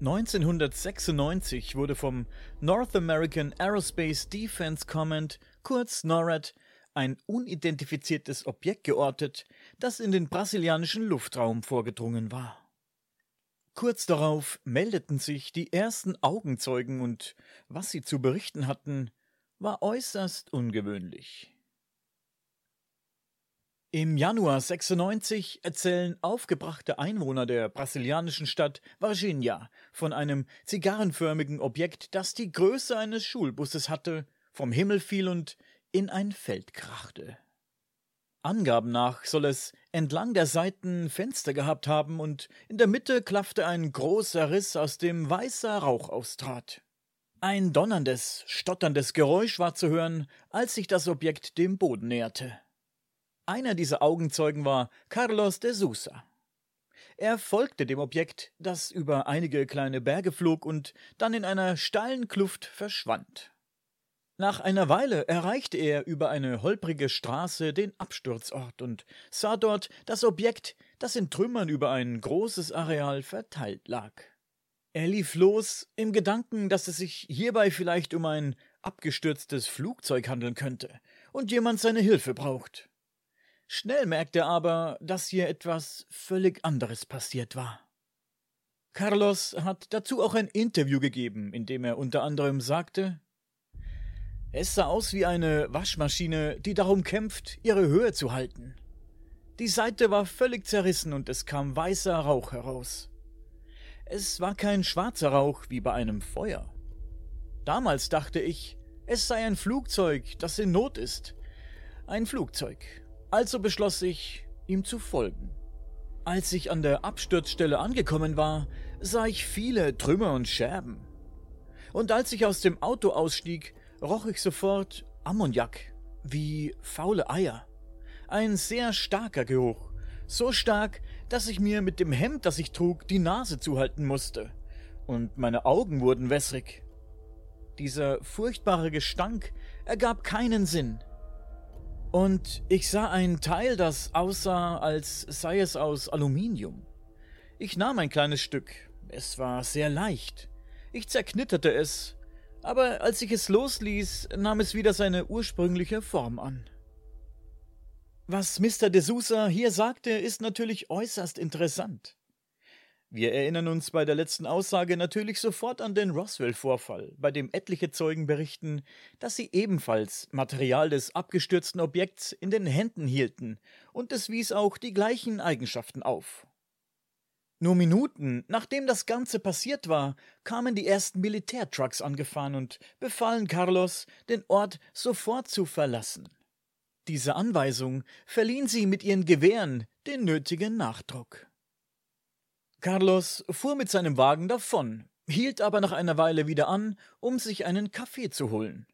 1996 wurde vom North American Aerospace Defense Command, kurz NORAD, ein unidentifiziertes Objekt geortet, das in den brasilianischen Luftraum vorgedrungen war. Kurz darauf meldeten sich die ersten Augenzeugen und was sie zu berichten hatten, war äußerst ungewöhnlich. Im Januar 96 erzählen aufgebrachte Einwohner der brasilianischen Stadt Varginha von einem zigarrenförmigen Objekt, das die Größe eines Schulbusses hatte, vom Himmel fiel und in ein Feld krachte. Angaben nach soll es entlang der Seiten Fenster gehabt haben und in der Mitte klaffte ein großer Riss, aus dem weißer Rauch austrat. Ein donnerndes, stotterndes Geräusch war zu hören, als sich das Objekt dem Boden näherte. Einer dieser Augenzeugen war Carlos de Sousa. Er folgte dem Objekt, das über einige kleine Berge flog und dann in einer steilen Kluft verschwand. Nach einer Weile erreichte er über eine holprige Straße den Absturzort und sah dort das Objekt, das in Trümmern über ein großes Areal verteilt lag. Er lief los, im Gedanken, dass es sich hierbei vielleicht um ein abgestürztes Flugzeug handeln könnte und jemand seine Hilfe braucht. Schnell merkte er aber, dass hier etwas völlig anderes passiert war. Carlos hat dazu auch ein Interview gegeben, in dem er unter anderem sagte, es sah aus wie eine Waschmaschine, die darum kämpft, ihre Höhe zu halten. Die Seite war völlig zerrissen und es kam weißer Rauch heraus. Es war kein schwarzer Rauch wie bei einem Feuer. Damals dachte ich, es sei ein Flugzeug, das in Not ist. Ein Flugzeug. Also beschloss ich, ihm zu folgen. Als ich an der Absturzstelle angekommen war, sah ich viele Trümmer und Scherben. Und als ich aus dem Auto ausstieg, roch ich sofort Ammoniak, wie faule Eier. Ein sehr starker Geruch, so stark, dass ich mir mit dem Hemd, das ich trug, die Nase zuhalten musste, und meine Augen wurden wässrig. Dieser furchtbare Gestank ergab keinen Sinn. Und ich sah ein Teil, das aussah, als sei es aus Aluminium. Ich nahm ein kleines Stück. Es war sehr leicht. Ich zerknitterte es aber als ich es losließ, nahm es wieder seine ursprüngliche Form an. Was Mr. de Sousa hier sagte, ist natürlich äußerst interessant. Wir erinnern uns bei der letzten Aussage natürlich sofort an den Roswell-Vorfall, bei dem etliche Zeugen berichten, dass sie ebenfalls Material des abgestürzten Objekts in den Händen hielten, und es wies auch die gleichen Eigenschaften auf. Nur Minuten nachdem das Ganze passiert war, kamen die ersten Militärtrucks angefahren und befahlen Carlos, den Ort sofort zu verlassen. Diese Anweisung verliehen sie mit ihren Gewehren den nötigen Nachdruck. Carlos fuhr mit seinem Wagen davon, hielt aber nach einer Weile wieder an, um sich einen Kaffee zu holen.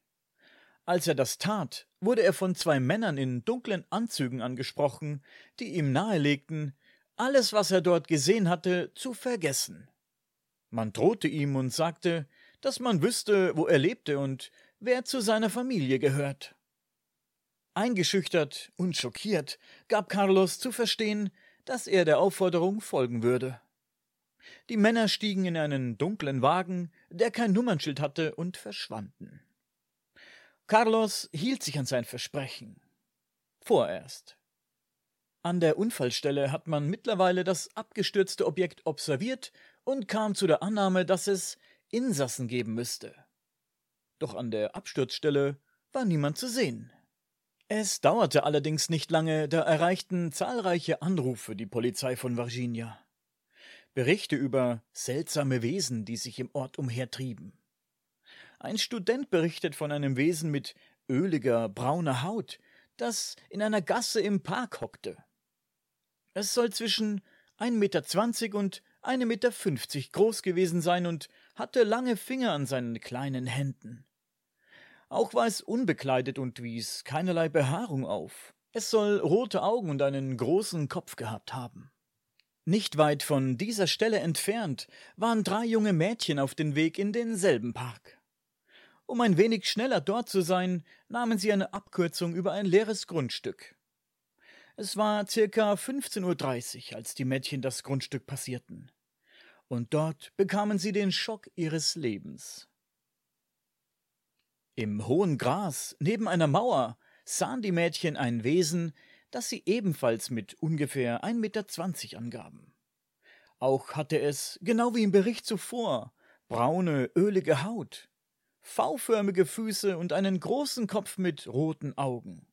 Als er das tat, wurde er von zwei Männern in dunklen Anzügen angesprochen, die ihm nahelegten, alles, was er dort gesehen hatte, zu vergessen. Man drohte ihm und sagte, dass man wüsste, wo er lebte und wer zu seiner Familie gehört. Eingeschüchtert und schockiert gab Carlos zu verstehen, dass er der Aufforderung folgen würde. Die Männer stiegen in einen dunklen Wagen, der kein Nummernschild hatte, und verschwanden. Carlos hielt sich an sein Versprechen. Vorerst. An der Unfallstelle hat man mittlerweile das abgestürzte Objekt observiert und kam zu der Annahme, dass es Insassen geben müsste. Doch an der Absturzstelle war niemand zu sehen. Es dauerte allerdings nicht lange, da erreichten zahlreiche Anrufe die Polizei von Virginia. Berichte über seltsame Wesen, die sich im Ort umhertrieben. Ein Student berichtet von einem Wesen mit öliger, brauner Haut, das in einer Gasse im Park hockte. Es soll zwischen 1,20 Meter und 1,50 Meter groß gewesen sein und hatte lange Finger an seinen kleinen Händen. Auch war es unbekleidet und wies keinerlei Behaarung auf. Es soll rote Augen und einen großen Kopf gehabt haben. Nicht weit von dieser Stelle entfernt waren drei junge Mädchen auf den Weg in denselben Park. Um ein wenig schneller dort zu sein, nahmen sie eine Abkürzung über ein leeres Grundstück. Es war circa 15.30 Uhr, als die Mädchen das Grundstück passierten. und dort bekamen sie den Schock ihres Lebens. Im hohen Gras, neben einer Mauer, sahen die Mädchen ein Wesen, das sie ebenfalls mit ungefähr 1,20 Meter angaben. Auch hatte es, genau wie im Bericht zuvor, braune, ölige Haut, V-förmige Füße und einen großen Kopf mit roten Augen.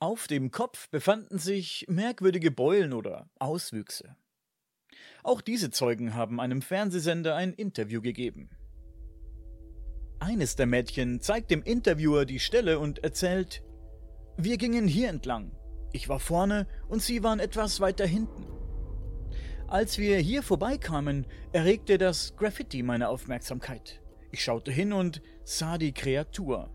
Auf dem Kopf befanden sich merkwürdige Beulen oder Auswüchse. Auch diese Zeugen haben einem Fernsehsender ein Interview gegeben. Eines der Mädchen zeigt dem Interviewer die Stelle und erzählt, wir gingen hier entlang. Ich war vorne und sie waren etwas weiter hinten. Als wir hier vorbeikamen, erregte das Graffiti meine Aufmerksamkeit. Ich schaute hin und sah die Kreatur.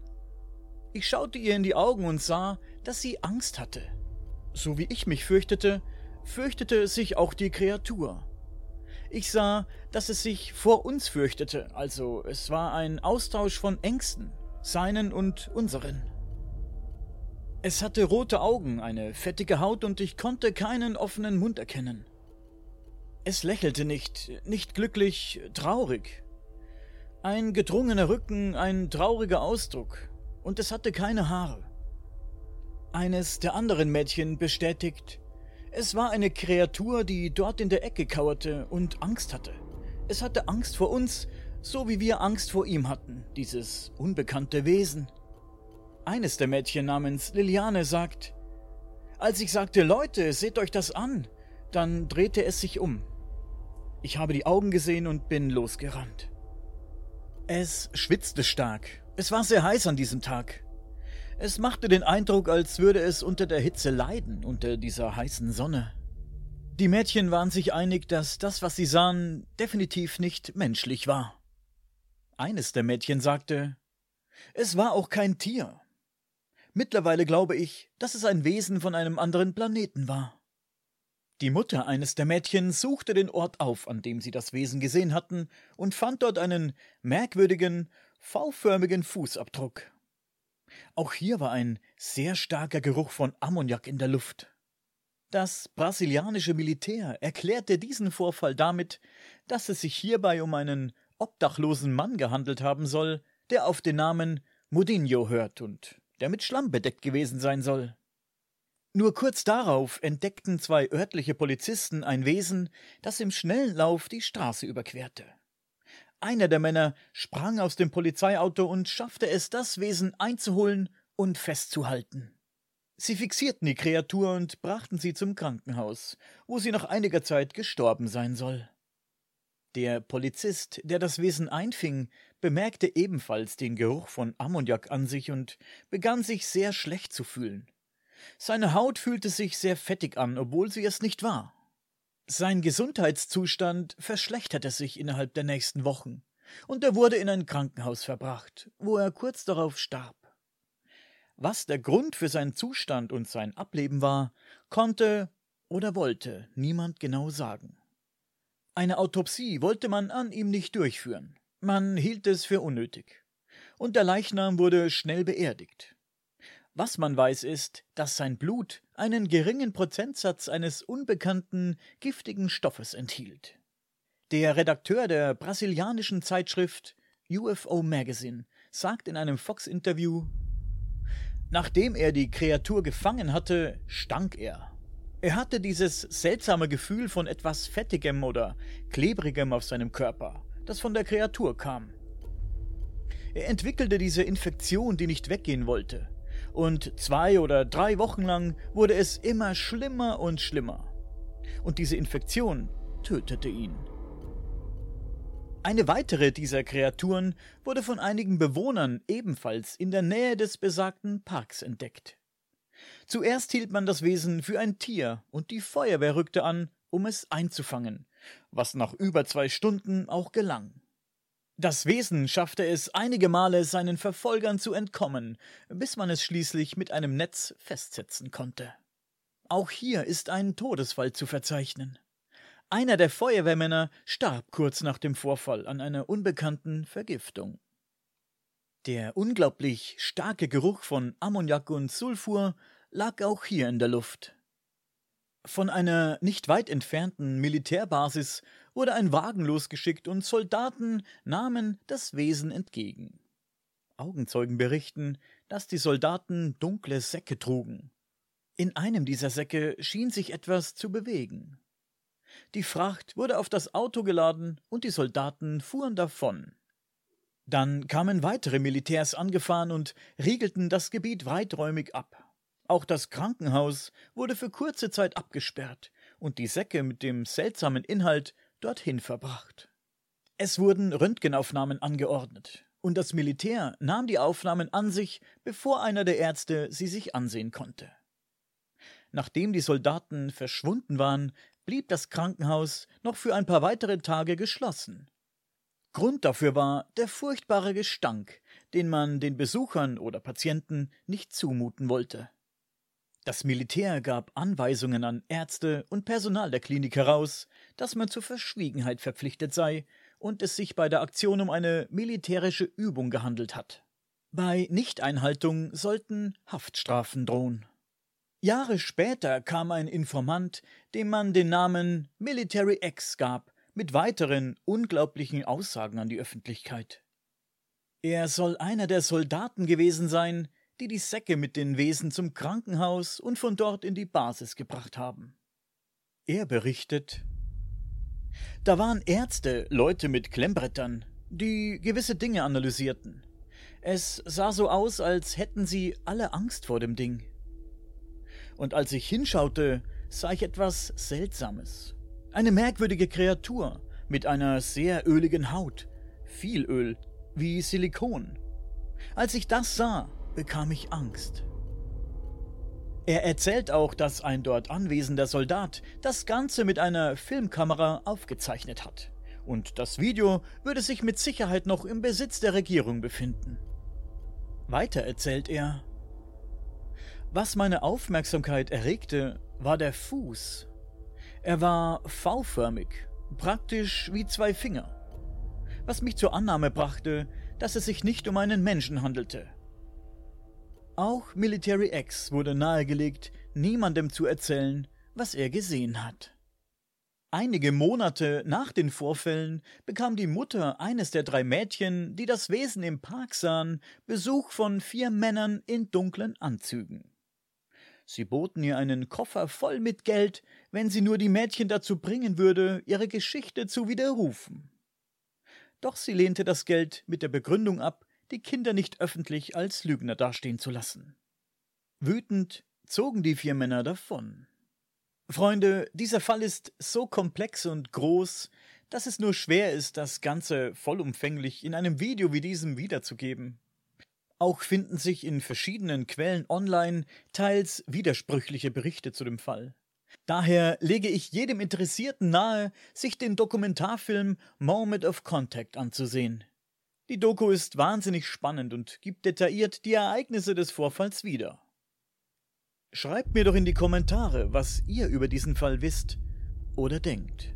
Ich schaute ihr in die Augen und sah, dass sie Angst hatte. So wie ich mich fürchtete, fürchtete sich auch die Kreatur. Ich sah, dass es sich vor uns fürchtete, also es war ein Austausch von Ängsten, seinen und unseren. Es hatte rote Augen, eine fettige Haut und ich konnte keinen offenen Mund erkennen. Es lächelte nicht, nicht glücklich, traurig. Ein gedrungener Rücken, ein trauriger Ausdruck, und es hatte keine Haare. Eines der anderen Mädchen bestätigt, es war eine Kreatur, die dort in der Ecke kauerte und Angst hatte. Es hatte Angst vor uns, so wie wir Angst vor ihm hatten, dieses unbekannte Wesen. Eines der Mädchen namens Liliane sagt, als ich sagte, Leute, seht euch das an, dann drehte es sich um. Ich habe die Augen gesehen und bin losgerannt. Es schwitzte stark. Es war sehr heiß an diesem Tag. Es machte den Eindruck, als würde es unter der Hitze leiden, unter dieser heißen Sonne. Die Mädchen waren sich einig, dass das, was sie sahen, definitiv nicht menschlich war. Eines der Mädchen sagte, es war auch kein Tier. Mittlerweile glaube ich, dass es ein Wesen von einem anderen Planeten war. Die Mutter eines der Mädchen suchte den Ort auf, an dem sie das Wesen gesehen hatten, und fand dort einen merkwürdigen, V-förmigen Fußabdruck. Auch hier war ein sehr starker Geruch von Ammoniak in der Luft. Das brasilianische Militär erklärte diesen Vorfall damit, dass es sich hierbei um einen obdachlosen Mann gehandelt haben soll, der auf den Namen Mudinho hört und der mit Schlamm bedeckt gewesen sein soll. Nur kurz darauf entdeckten zwei örtliche Polizisten ein Wesen, das im schnellen Lauf die Straße überquerte. Einer der Männer sprang aus dem Polizeiauto und schaffte es, das Wesen einzuholen und festzuhalten. Sie fixierten die Kreatur und brachten sie zum Krankenhaus, wo sie nach einiger Zeit gestorben sein soll. Der Polizist, der das Wesen einfing, bemerkte ebenfalls den Geruch von Ammoniak an sich und begann sich sehr schlecht zu fühlen. Seine Haut fühlte sich sehr fettig an, obwohl sie es nicht war. Sein Gesundheitszustand verschlechterte sich innerhalb der nächsten Wochen, und er wurde in ein Krankenhaus verbracht, wo er kurz darauf starb. Was der Grund für seinen Zustand und sein Ableben war, konnte oder wollte niemand genau sagen. Eine Autopsie wollte man an ihm nicht durchführen, man hielt es für unnötig, und der Leichnam wurde schnell beerdigt. Was man weiß ist, dass sein Blut einen geringen Prozentsatz eines unbekannten, giftigen Stoffes enthielt. Der Redakteur der brasilianischen Zeitschrift UFO Magazine sagt in einem Fox-Interview, nachdem er die Kreatur gefangen hatte, stank er. Er hatte dieses seltsame Gefühl von etwas Fettigem oder Klebrigem auf seinem Körper, das von der Kreatur kam. Er entwickelte diese Infektion, die nicht weggehen wollte und zwei oder drei Wochen lang wurde es immer schlimmer und schlimmer. Und diese Infektion tötete ihn. Eine weitere dieser Kreaturen wurde von einigen Bewohnern ebenfalls in der Nähe des besagten Parks entdeckt. Zuerst hielt man das Wesen für ein Tier und die Feuerwehr rückte an, um es einzufangen, was nach über zwei Stunden auch gelang. Das Wesen schaffte es einige Male seinen Verfolgern zu entkommen, bis man es schließlich mit einem Netz festsetzen konnte. Auch hier ist ein Todesfall zu verzeichnen. Einer der Feuerwehrmänner starb kurz nach dem Vorfall an einer unbekannten Vergiftung. Der unglaublich starke Geruch von Ammoniak und Sulfur lag auch hier in der Luft. Von einer nicht weit entfernten Militärbasis wurde ein Wagen losgeschickt und Soldaten nahmen das Wesen entgegen. Augenzeugen berichten, dass die Soldaten dunkle Säcke trugen. In einem dieser Säcke schien sich etwas zu bewegen. Die Fracht wurde auf das Auto geladen und die Soldaten fuhren davon. Dann kamen weitere Militärs angefahren und riegelten das Gebiet weiträumig ab. Auch das Krankenhaus wurde für kurze Zeit abgesperrt und die Säcke mit dem seltsamen Inhalt dorthin verbracht. Es wurden Röntgenaufnahmen angeordnet, und das Militär nahm die Aufnahmen an sich, bevor einer der Ärzte sie sich ansehen konnte. Nachdem die Soldaten verschwunden waren, blieb das Krankenhaus noch für ein paar weitere Tage geschlossen. Grund dafür war der furchtbare Gestank, den man den Besuchern oder Patienten nicht zumuten wollte. Das Militär gab Anweisungen an Ärzte und Personal der Klinik heraus, dass man zur Verschwiegenheit verpflichtet sei und es sich bei der Aktion um eine militärische Übung gehandelt hat. Bei Nichteinhaltung sollten Haftstrafen drohen. Jahre später kam ein Informant, dem man den Namen Military X gab, mit weiteren unglaublichen Aussagen an die Öffentlichkeit. Er soll einer der Soldaten gewesen sein, die die Säcke mit den Wesen zum Krankenhaus und von dort in die Basis gebracht haben. Er berichtet, da waren Ärzte, Leute mit Klemmbrettern, die gewisse Dinge analysierten. Es sah so aus, als hätten sie alle Angst vor dem Ding und als ich hinschaute, sah ich etwas Seltsames. Eine merkwürdige Kreatur mit einer sehr öligen Haut, viel Öl, wie Silikon. Als ich das sah, bekam ich Angst. Er erzählt auch, dass ein dort anwesender Soldat das Ganze mit einer Filmkamera aufgezeichnet hat. Und das Video würde sich mit Sicherheit noch im Besitz der Regierung befinden. Weiter erzählt er, was meine Aufmerksamkeit erregte, war der Fuß. Er war V-förmig, praktisch wie zwei Finger. Was mich zur Annahme brachte, dass es sich nicht um einen Menschen handelte. Auch Military X wurde nahegelegt, niemandem zu erzählen, was er gesehen hat. Einige Monate nach den Vorfällen bekam die Mutter eines der drei Mädchen, die das Wesen im Park sahen, Besuch von vier Männern in dunklen Anzügen. Sie boten ihr einen Koffer voll mit Geld, wenn sie nur die Mädchen dazu bringen würde, ihre Geschichte zu widerrufen. Doch sie lehnte das Geld mit der Begründung ab, die Kinder nicht öffentlich als Lügner dastehen zu lassen. Wütend zogen die vier Männer davon. Freunde, dieser Fall ist so komplex und groß, dass es nur schwer ist, das Ganze vollumfänglich in einem Video wie diesem wiederzugeben. Auch finden sich in verschiedenen Quellen online teils widersprüchliche Berichte zu dem Fall. Daher lege ich jedem Interessierten nahe, sich den Dokumentarfilm Moment of Contact anzusehen. Die Doku ist wahnsinnig spannend und gibt detailliert die Ereignisse des Vorfalls wieder. Schreibt mir doch in die Kommentare, was ihr über diesen Fall wisst oder denkt.